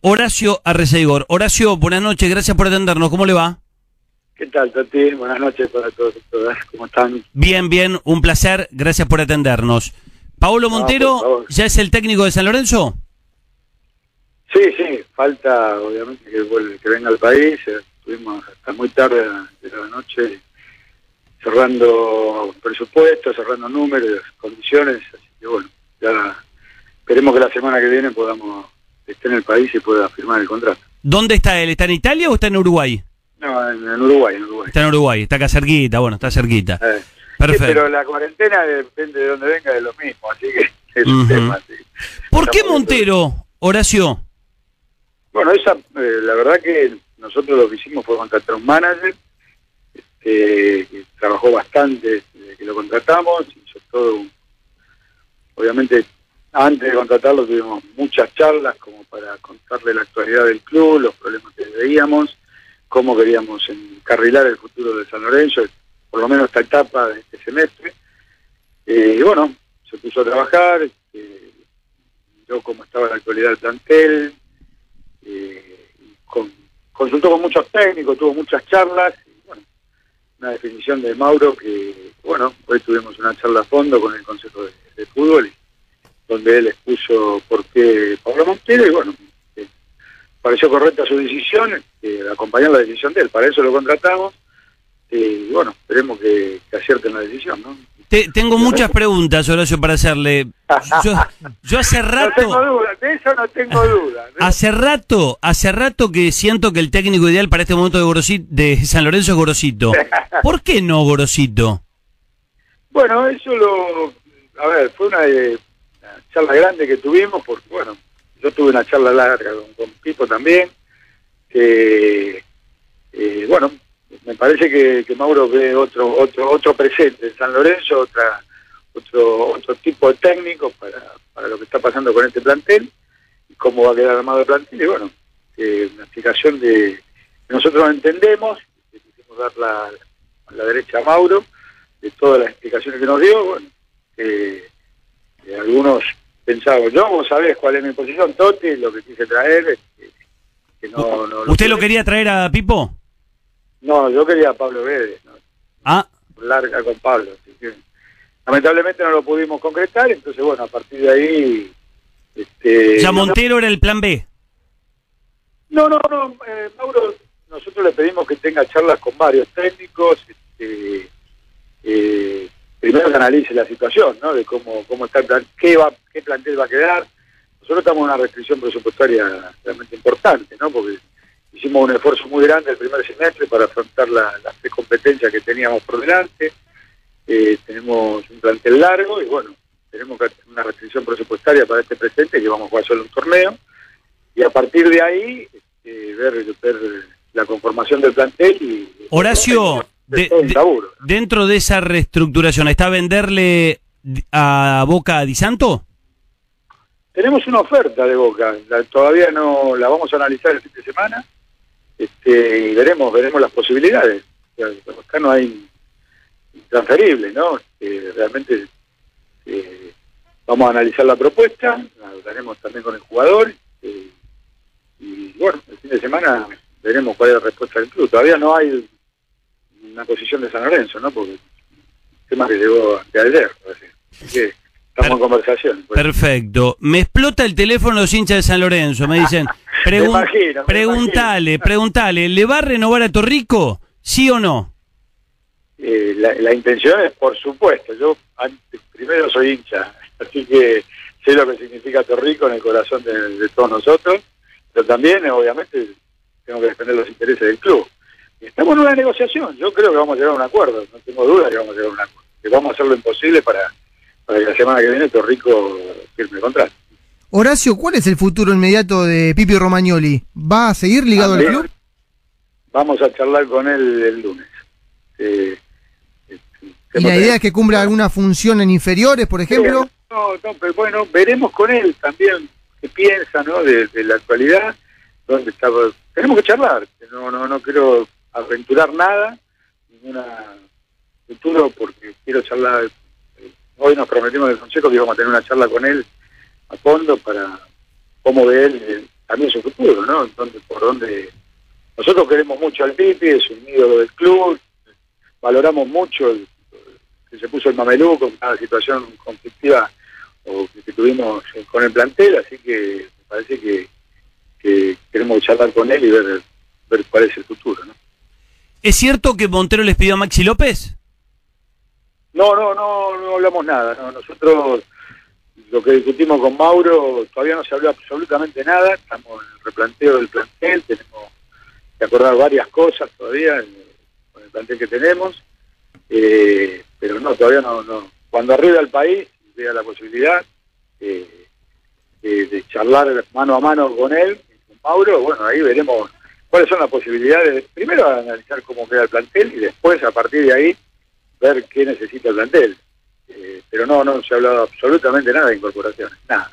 Horacio Arreceigor. Horacio, buenas noches, gracias por atendernos. ¿Cómo le va? ¿Qué tal, Tati? Buenas noches para todos y todas. ¿Cómo están? Bien, bien, un placer. Gracias por atendernos. Paolo Montero. ¿ya es el técnico de San Lorenzo? Sí, sí, falta obviamente que, vuelva- que venga al país. Eh, Estuvimos hasta muy tarde de la noche cerrando presupuestos, cerrando números, condiciones. Así que bueno, ya esperemos que la semana que viene podamos estar en el país y pueda firmar el contrato. ¿Dónde está él? ¿Está en Italia o está en Uruguay? No, en, en Uruguay, en Uruguay. Está en Uruguay, está acá cerquita, bueno, está cerquita. Eh, Perfecto. sí, pero la cuarentena depende de dónde venga de lo mismo, así que es un tema. sí. ¿Por qué Estamos Montero, Horacio? Bueno, esa, eh, la verdad que nosotros lo que hicimos fue contratar un manager este, que trabajó bastante desde que lo contratamos, hizo todo, un- obviamente antes de contratarlo tuvimos muchas charlas como para contarle la actualidad del club, los problemas que veíamos, cómo queríamos encarrilar el futuro de San Lorenzo, por lo menos esta etapa de este semestre. Eh, y bueno, se puso a trabajar, este, miró cómo estaba la actualidad del plantel, eh, con- consultó con muchos técnicos, tuvo muchas charlas, y bueno, una definición de Mauro que, bueno, hoy tuvimos una charla a fondo con el Consejo de, de Fútbol, y- donde él expuso por qué Pablo Montero, y bueno, eh, pareció correcta su decisión, eh, acompañar la decisión de él, para eso lo contratamos, eh, y bueno, esperemos que, que acierten la decisión, ¿no? Te- tengo muchas preguntas, Horacio, para hacerle. Yo, yo hace No tengo rato, duda, de eso no tengo duda. ¿no? hace rato, hace rato que siento que el técnico ideal para este momento de, de San Lorenzo es Gorosito. ¿Por qué no Gorosito? Bueno, eso lo. A ver, fue una, eh, una charla grande que tuvimos, porque, bueno, yo tuve una charla larga con, con Pipo también, que, eh, bueno, me parece que, que Mauro ve otro otro otro presente en San Lorenzo, otra otro otro tipo de técnico para, para lo que está pasando con este plantel, y cómo va a quedar armado el plantel, y bueno, eh, una explicación de que nosotros entendemos, que quisimos dar la, derecha a Mauro, de todas las explicaciones que nos dio, bueno, que algunos pensaban, yo vos sabés cuál es mi posición, Totti, lo que quise traer, este, que no, no ¿Usted lo quería traer a Pipo? No, yo quería a Pablo Vélez, ¿no? Ah, larga con Pablo, que lamentablemente no lo pudimos concretar, entonces bueno, a partir de ahí... Este, ya Montero era el plan B. No, no, no, eh, Mauro, nosotros le pedimos que tenga charlas con varios técnicos, este, eh, primero que analice la situación, ¿no? De cómo, cómo está el plan, qué, va, qué plantel va a quedar. Nosotros estamos en una restricción presupuestaria realmente importante, ¿no? Porque hicimos un esfuerzo muy grande el primer semestre para afrontar la- las tres competencias que teníamos por delante. Eh, tenemos un plantel largo y bueno, tenemos una restricción presupuestaria para este presente que vamos a jugar solo un torneo y a partir de ahí este, ver, ver la conformación del plantel y Horacio, de, todo laburo. dentro de esa reestructuración, ¿está venderle a Boca a Di Santo? tenemos una oferta de Boca la- todavía no la vamos a analizar el fin de semana este, y veremos veremos las posibilidades acá no hay transferible no Este, realmente eh, vamos a analizar la propuesta la hablaremos también con el jugador eh, y bueno el fin de semana veremos cuál es la respuesta del club todavía no hay una posición de San Lorenzo no porque el tema que llegó de ayer así que estamos en conversación pues. Perfecto. Me explota el teléfono los hinchas de San Lorenzo. Me dicen, Me pregun- imagino, me preguntale, preguntale, ¿le va a renovar a Torrico? ¿Sí o no? Eh, la, la intención es, por supuesto, yo antes, primero soy hincha, así que sé lo que significa Torrico en el corazón de, de todos nosotros, pero también, obviamente, tengo que defender los intereses del club. Estamos en una negociación, yo creo que vamos a llegar a un acuerdo, no tengo duda que vamos a llegar a un acuerdo, que vamos a hacer lo imposible para, para que la semana que viene Torrico firme el contrato. Horacio, ¿cuál es el futuro inmediato de Pipi Romagnoli? ¿Va a seguir ligado al club? Vamos a charlar con él el lunes. Eh, eh, ¿Y la idea es que cumpla alguna función en inferiores, por ejemplo? No, no, pero bueno, veremos con él también qué piensa, ¿no? De, de la actualidad, dónde está. Tenemos que charlar. No, no, no quiero aventurar nada, ninguna futuro, porque quiero charlar. eh, Hoy nos prometimos del consejo que íbamos a tener una charla con él a fondo para cómo ve él eh, también su futuro, ¿no? Entonces, por donde nosotros queremos mucho al Pipi, es un ídolo del club, valoramos mucho el- que se puso el mameluco en cada situación conflictiva o que tuvimos con el plantel, así que me parece que, que queremos charlar con él y ver, ver cuál es el futuro, ¿no? ¿Es cierto que Montero les pidió a Maxi López? No, no, no, no hablamos nada. no. Nosotros lo que discutimos con Mauro todavía no se habló absolutamente nada. Estamos en el replanteo del plantel, tenemos que acordar varias cosas todavía con el plantel que tenemos, eh, pero no, todavía no, no. Cuando arriba al país vea la posibilidad eh, de, de charlar mano a mano con él, con Mauro, bueno, ahí veremos cuáles son las posibilidades. Primero analizar cómo queda el plantel y después a partir de ahí ver qué necesita el plantel. Eh, pero no, no se ha hablado absolutamente nada de incorporaciones, nada.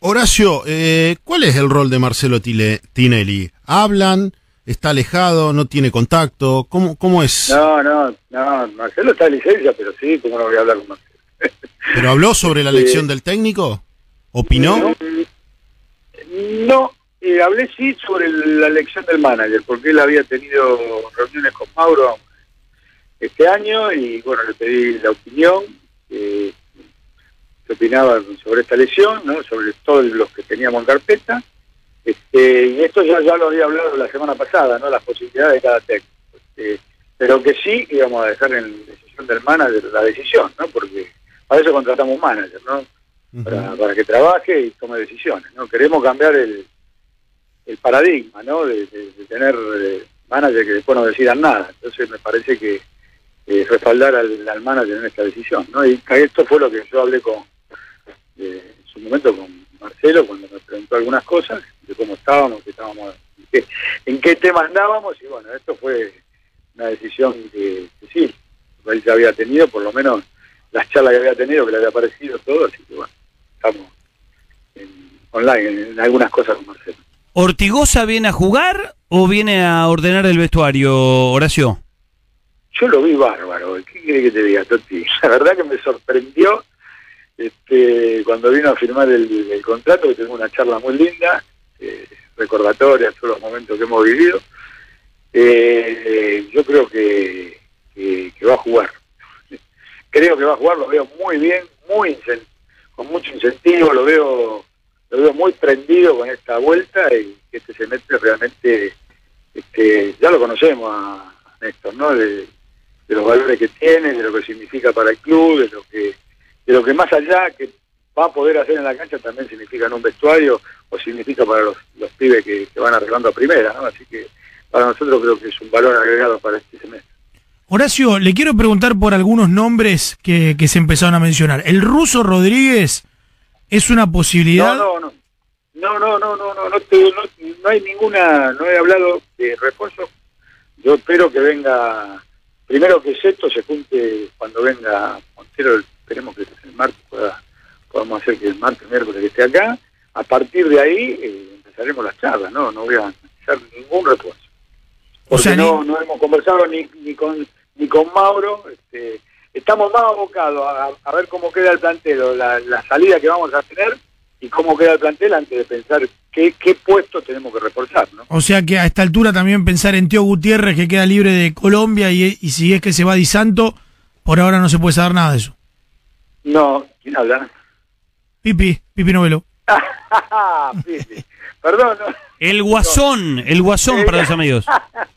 Horacio, eh, ¿cuál es el rol de Marcelo Tile- Tinelli? ¿Hablan? ¿Está alejado? ¿No tiene contacto? ¿Cómo, cómo es? No, no, no, Marcelo está en licencia, pero sí, ¿cómo no voy a hablar con Marcelo? ¿Pero habló sobre la elección del técnico? ¿Opinó? No, no, eh, hablé sí sobre el- la elección del manager, porque él había tenido reuniones con Mauro este año y bueno, le pedí la opinión, eh, que opinaba sobre esta elección, ¿no? sobre todos los que teníamos en carpeta. Este, y esto ya, ya lo había hablado la semana pasada, ¿no? las posibilidades de cada técnico. Este, pero que sí íbamos a dejar en decisión del manager la decisión, ¿no? porque para eso contratamos un manager, ¿no? para, para que trabaje y tome decisiones. ¿no? Queremos cambiar el, el paradigma ¿no? de, tener eh, managers que después no decidan nada. Entonces me parece que eh, respaldar al, manager en esta decisión. ¿no? Y esto fue lo que yo hablé con eh, en su momento con Marcelo cuando me preguntó algunas cosas de cómo estábamos, que estábamos en qué, en qué tema andábamos y bueno, esto fue una decisión que, que sí, él ya había tenido, por lo menos las charlas que había tenido, que le había parecido todo, así que bueno, estamos en- online en algunas cosas con Marcelo. ¿Ortigosa viene a jugar o viene a ordenar el vestuario, Horacio? Yo lo vi bárbaro, ¿qué quiere que te diga, Toti? La verdad que me sorprendió este, cuando vino a firmar el, contrato, que tuvimos una charla muy linda, eh, recordatoria todos los momentos que hemos vivido. Eh, yo creo que, que, va a jugar. Creo que va a jugar, lo veo muy bien, muy con mucho incentivo, lo veo muy prendido con esta vuelta y que este semestre realmente este, ya lo conocemos a, a Néstor, ¿no? De, de los valores que tiene, de lo que significa para el club, de lo que de lo que más allá que va a poder hacer en la cancha también significa en un vestuario o significa para los, los pibes que, que van arreglando a primera, ¿no? Así que para nosotros creo que es un valor agregado para este semestre. Horacio, le quiero preguntar por algunos nombres que, que se empezaron a mencionar. ¿El ruso Rodríguez es una posibilidad? No, no, no. No, no, no, no, no, no, no, no hay ninguna, no he hablado de refuerzo. Yo espero que venga, primero que Seto se junte cuando venga Montero, esperemos que el martes pueda, podamos hacer que el martes, miércoles que esté acá. A partir de ahí eh, empezaremos las charlas, ¿no? No voy a hacer ningún refuerzo. Porque sea, no, ni- no hemos conversado ni, ni con ni con Mauro, este, estamos más abocados a, a ver cómo queda el plantel, o la, la salida que vamos a tener y cómo queda el plantel antes de pensar qué, qué puesto tenemos que reforzar, ¿no? O sea que a esta altura también pensar en Teo Gutiérrez que queda libre de Colombia y, y si es que se va Di Santo, por ahora no se puede saber nada de eso. No, ¿quién habla? Pipi, Pipi Novelo. Pipi. Perdón, no. El guasón, el guasón para los amigos.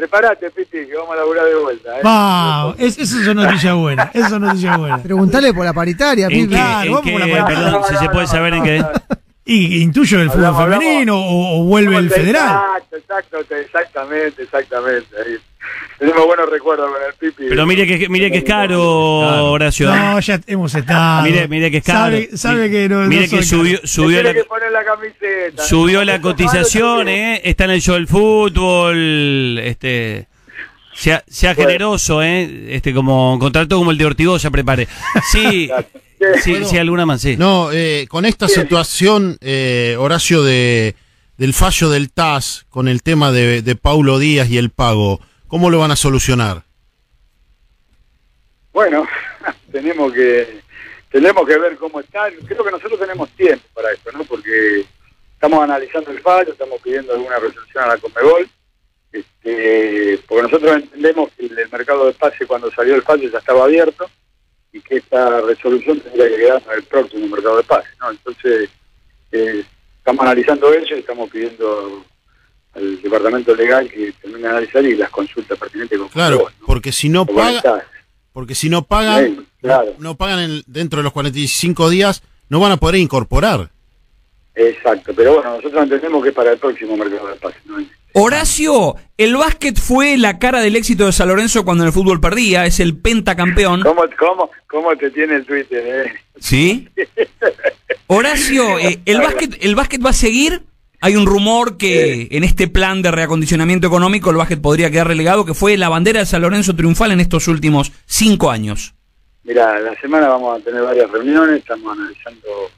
prepárate, Pipi, que vamos a laburar de vuelta. ¿eh? Va, es, eso es noticia buena, eso es noticia buena. Preguntale por la paritaria, ¿En Pipi. qué? Claro, ¿En vamos qué? la parte- Perdón, si se puede saber en qué. Y intuyo el fútbol Hablamos, hablamos. femenino o, o vuelve el federal. Exacto, exacto, exactamente, exactamente. Ahí. Tenemos buenos recuerdos con el Pipi. Pero mire que, mire que es caro, Horacio. No, ya hemos estado. Mire, mire que es caro. Sabe, sabe que no. Mire no que subió, caro. subió tiene la, que poner la camiseta. subió la cotización, ¿eh? Está en el show del fútbol, este... Sea, sea Bueno. generoso, ¿eh? Este, como contrato como el de Ortigosa, prepare. Sí, sí, Bueno. sí, alguna más, sí. No, eh, con esta situación, eh, Horacio, de, del fallo del TAS con el tema de, de Paulo Díaz y el pago, ¿cómo lo van a solucionar? Bueno, tenemos que tenemos que ver cómo está. Creo que nosotros tenemos tiempo para esto, ¿no? Porque estamos analizando el fallo, estamos pidiendo alguna resolución a la Comebol, este, porque nosotros entendemos que el, mercado de pase cuando salió el fallo ya estaba abierto y que esta resolución tendría que quedar para el próximo mercado de pase, ¿no? Entonces, eh, estamos analizando eso y estamos pidiendo al departamento legal que termine de analizar y las consultas pertinentes con Claro, Conmebol, ¿no? porque si no paga, porque si no pagan, claro. no pagan en- dentro de los 45 días, no van a poder incorporar. Exacto, pero bueno, nosotros entendemos que es para el próximo mercado de pase, ¿no? Horacio, el básquet fue la cara del éxito de San Lorenzo cuando en el fútbol perdía, es el pentacampeón. ¿Cómo, cómo, ¿Cómo te tiene el Twitter, eh? ¿Sí? Horacio, eh, ¿el, básquet, ¿el básquet va a seguir? Hay un rumor que en este plan de reacondicionamiento económico el básquet podría quedar relegado, que fue la bandera de San Lorenzo triunfal en estos últimos cinco años. Mira, la semana vamos a tener varias reuniones, estamos analizando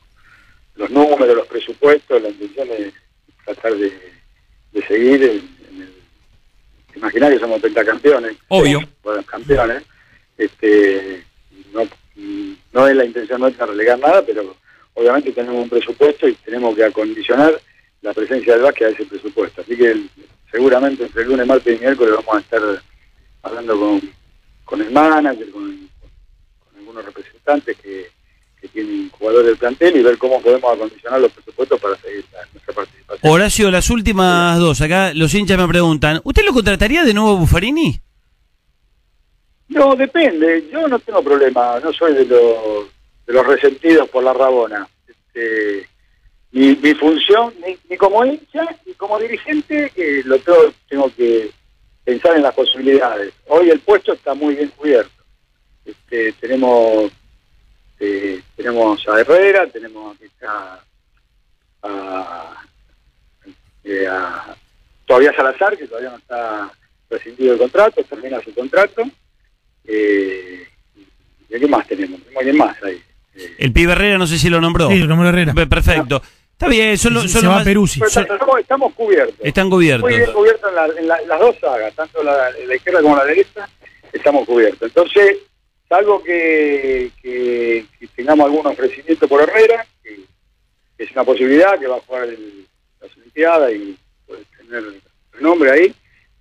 los números, los presupuestos, la intención es tratar de, de seguir en, en el... Imaginar que somos pentacampeones. Obvio. Bueno, campeones. Este, no, no es la intención nuestra relegar nada, pero obviamente tenemos un presupuesto y tenemos que acondicionar la presencia del básquet a ese presupuesto. Así que el- seguramente entre el lunes, martes y miércoles vamos a estar hablando con, con el manager, con, con algunos representantes que, que tienen jugadores del plantel y ver cómo podemos acondicionar los presupuestos para seguir la- nuestra participación. Horacio, las últimas dos. Acá los hinchas me preguntan, ¿usted lo contrataría de nuevo Buffarini? No, depende. Yo no tengo problema. No soy de los, de los resentidos por la Rabona. Este, mi, mi función, ni, ni como hincha, ni como dirigente, eh, lo tengo, tengo que pensar en las posibilidades. Hoy el puesto está muy bien cubierto. Este, tenemos eh, tenemos a Herrera, tenemos a, eh, a- todavía Salazar, que todavía no está rescindido el contrato, termina su contrato. Eh, ¿y ¿Qué más tenemos? Tenemos alguien más ahí. Eh, El pibe Herrera, no sé si lo nombró. Sí, Romero Herrera. Pe- Perfecto. Está bien, son, los- son se los va más- a Peruzzi. pero estamos, estamos cubiertos. Están cubiertos. Muy bien cubiertos en, la- en la- las dos sagas, tanto la, la izquierda como la derecha, estamos cubiertos. Entonces, salvo que, que- que tengamos algún ofrecimiento por Herrera, que, que es una posibilidad, que va a jugar el, las Olimpiadas y puede tener renombre ahí,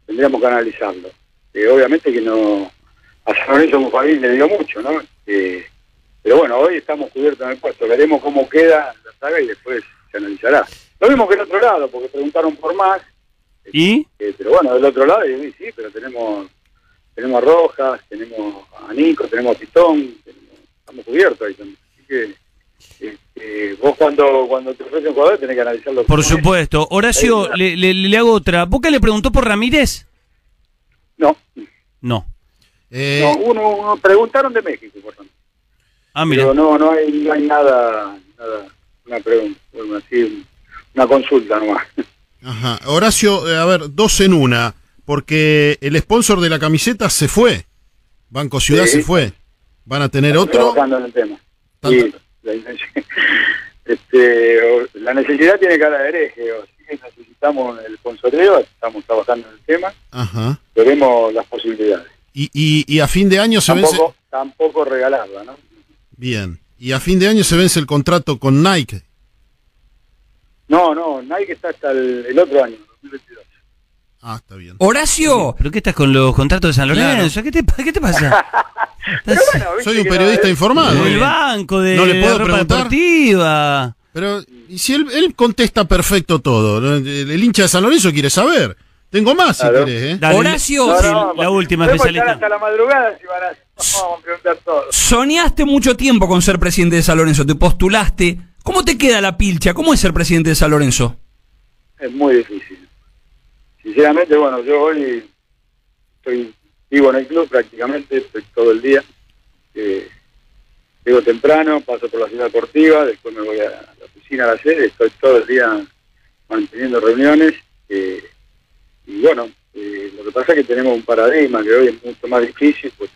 tendríamos que analizarlo. Eh, obviamente que no, a San Lorenzo le dio mucho, ¿no? Eh, pero bueno, hoy estamos cubiertos en el puesto, veremos cómo queda la saga y después se analizará. Lo mismo que en otro lado, porque preguntaron por más, ¿Y? eh, pero bueno, del otro lado, y sí, pero tenemos tenemos a Rojas, tenemos a Nico, tenemos a Pitón, tenemos- estamos cubiertos ahí también. Así que este, vos cuando cuando te ofrecen un jugador tenés que analizarlo. Por supuesto. Horacio, le, le- le hago otra. ¿Boca le preguntó por Ramírez? No, No. Eh, no uno, uno- preguntaron de México, por ejemplo. Ah, mira. Pero no, no hay, no hay nada, nada, una pregunta, bueno, así, una consulta nomás. Ajá. Horacio, eh, a ver, dos en una, porque el sponsor de la camiseta se fue. Banco Ciudad Sí. se fue. ¿Van a tener otro? Trabajando en el tema. Sí, la, este, la necesidad tiene cara de hereje, o que necesitamos el sponsoreo, estamos trabajando en el tema, Ajá. veremos las posibilidades. Y, y, y a fin de año se vence... Tampoco, tampoco regalarla, ¿no? Bien. Y a fin de año se vence el contrato con Nike. No, no, Nike está hasta el, el otro año, 2022. Ah, está bien. Horacio, ¿Pero qué estás con los contratos de San Lorenzo? ¿Qué, te, pa- ¿Qué te pasa? Estás bueno, Soy un periodista no, eh, informado. el banco de ¿No le puedo ropa preguntar? deportiva. Pero, ¿y si él, él contesta perfecto todo? El, el hincha de San Lorenzo quiere saber. Tengo más si querés, ¿eh? Dale, Horacio, No, sí, no, la última especialista. hasta la madrugada si van a, vamos a preguntar todo. soñaste mucho tiempo con ser presidente de San Lorenzo, te postulaste. ¿Cómo te queda la pilcha? ¿Cómo es ser presidente de San Lorenzo? Es muy difícil. Sinceramente, bueno, yo hoy estoy vivo en el club prácticamente, estoy todo el día. Eh, llego temprano, paso por la ciudad deportiva, después me voy a la oficina a la sede, estoy todo el día manteniendo reuniones. eh, y bueno, eh, lo que pasa es que tenemos un paradigma que hoy es mucho más difícil, pues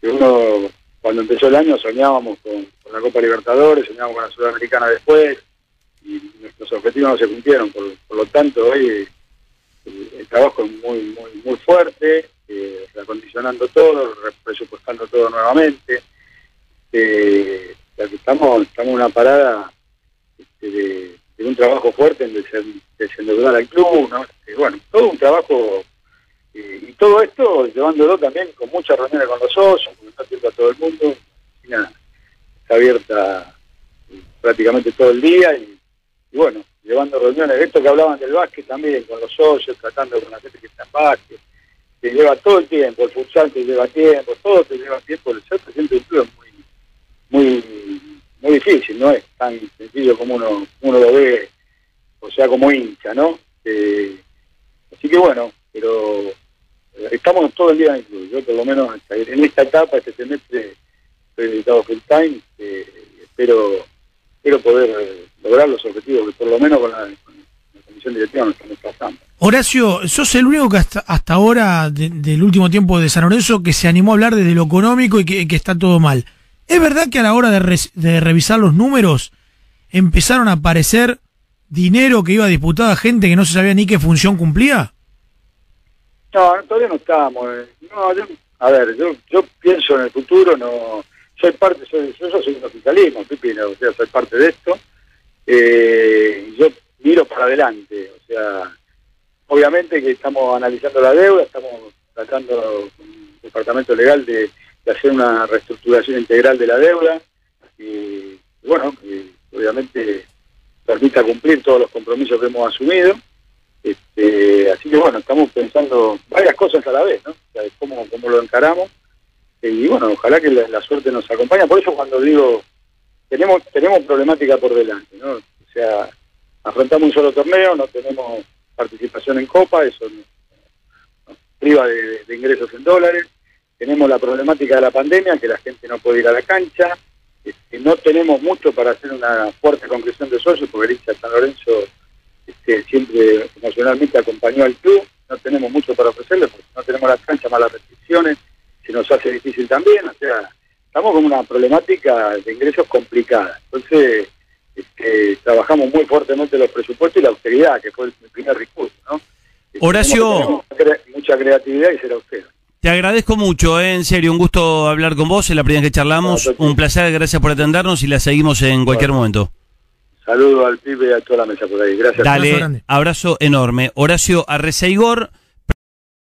que uno, cuando empezó el año, soñábamos con, la Copa Libertadores, soñábamos con la Sudamericana después, y nuestros objetivos no se cumplieron. Por, por lo tanto, hoy eh, el, trabajo es muy, muy, muy fuerte, eh, reacondicionando todo, re- presupuestando todo nuevamente. Eh, estamos, estamos en una parada este, de, un trabajo fuerte en desen- desendeudar al club, ¿no? Eh, bueno, todo un trabajo eh, y todo esto llevándolo también con muchas reuniones con los socios, porque está abierto a todo el mundo, la oficina está abierta eh, prácticamente todo el día y, y bueno, llevando reuniones, esto que hablaban del básquet también, con los socios, tratando con la gente que está en básquet, que lleva todo el tiempo, el futsal te lleva tiempo, todo te lleva tiempo, el ser presidente de un club es muy, muy, muy difícil, no es tan sencillo como uno, uno lo ve, o sea, como hincha, ¿no? Eh, así que bueno, pero estamos todo el día en el club, yo por lo menos en esta etapa, este semestre, estoy dedicado full time, eh, espero, espero poder lograr los objetivos que por lo menos con la, con la comisión directiva nos estamos pasando. Horacio, sos el único que hasta, hasta ahora, de- del último tiempo de San Lorenzo, que se animó a hablar desde lo económico y que, que está todo mal. ¿Es verdad que a la hora de, de revisar los números empezaron a aparecer dinero que iba a gente que no se sabía ni qué función cumplía? No, todavía no estamos. eh. No, yo- a ver, yo, yo pienso en el futuro, no soy parte, soy, yo soy un oficialismo, Pipi, no, o sea, soy parte de esto. Eh, yo miro para adelante, o sea, obviamente que estamos analizando la deuda, estamos tratando con el departamento legal de, hacer una reestructuración integral de la deuda y, bueno, y obviamente permita cumplir todos los compromisos que hemos asumido. Este, así que bueno, estamos pensando varias cosas a la vez, ¿no? O sea, cómo, cómo lo encaramos. Y bueno, ojalá que la, suerte nos acompañe. Por eso cuando digo, tenemos tenemos problemática por delante, ¿no? O sea, afrontamos un solo torneo, no tenemos participación en Copa, eso nos, priva de, ingresos en dólares. Tenemos la problemática de la pandemia, que la gente no puede ir a la cancha. Este, no tenemos mucho para hacer una fuerte concreción de socios, porque el hincha San Lorenzo este, siempre emocionalmente acompañó al club. No tenemos mucho para ofrecerle, porque no tenemos las canchas, más las restricciones, se nos hace difícil también. O sea, estamos con una problemática de ingresos complicada. Entonces, este, trabajamos muy fuertemente los presupuestos y la austeridad, que fue el primer recurso, ¿no? Este, Horacio. Mucha, cre- mucha creatividad y ser austero. Te agradezco mucho, ¿eh? en serio, un gusto hablar con vos, es la primera vez que charlamos, No, un placer, gracias por atendernos y la seguimos en cualquier momento. Saludos al pibe y a toda la mesa por ahí. Gracias. Abrazo Dale, grande. abrazo enorme. Horacio Arreceigor,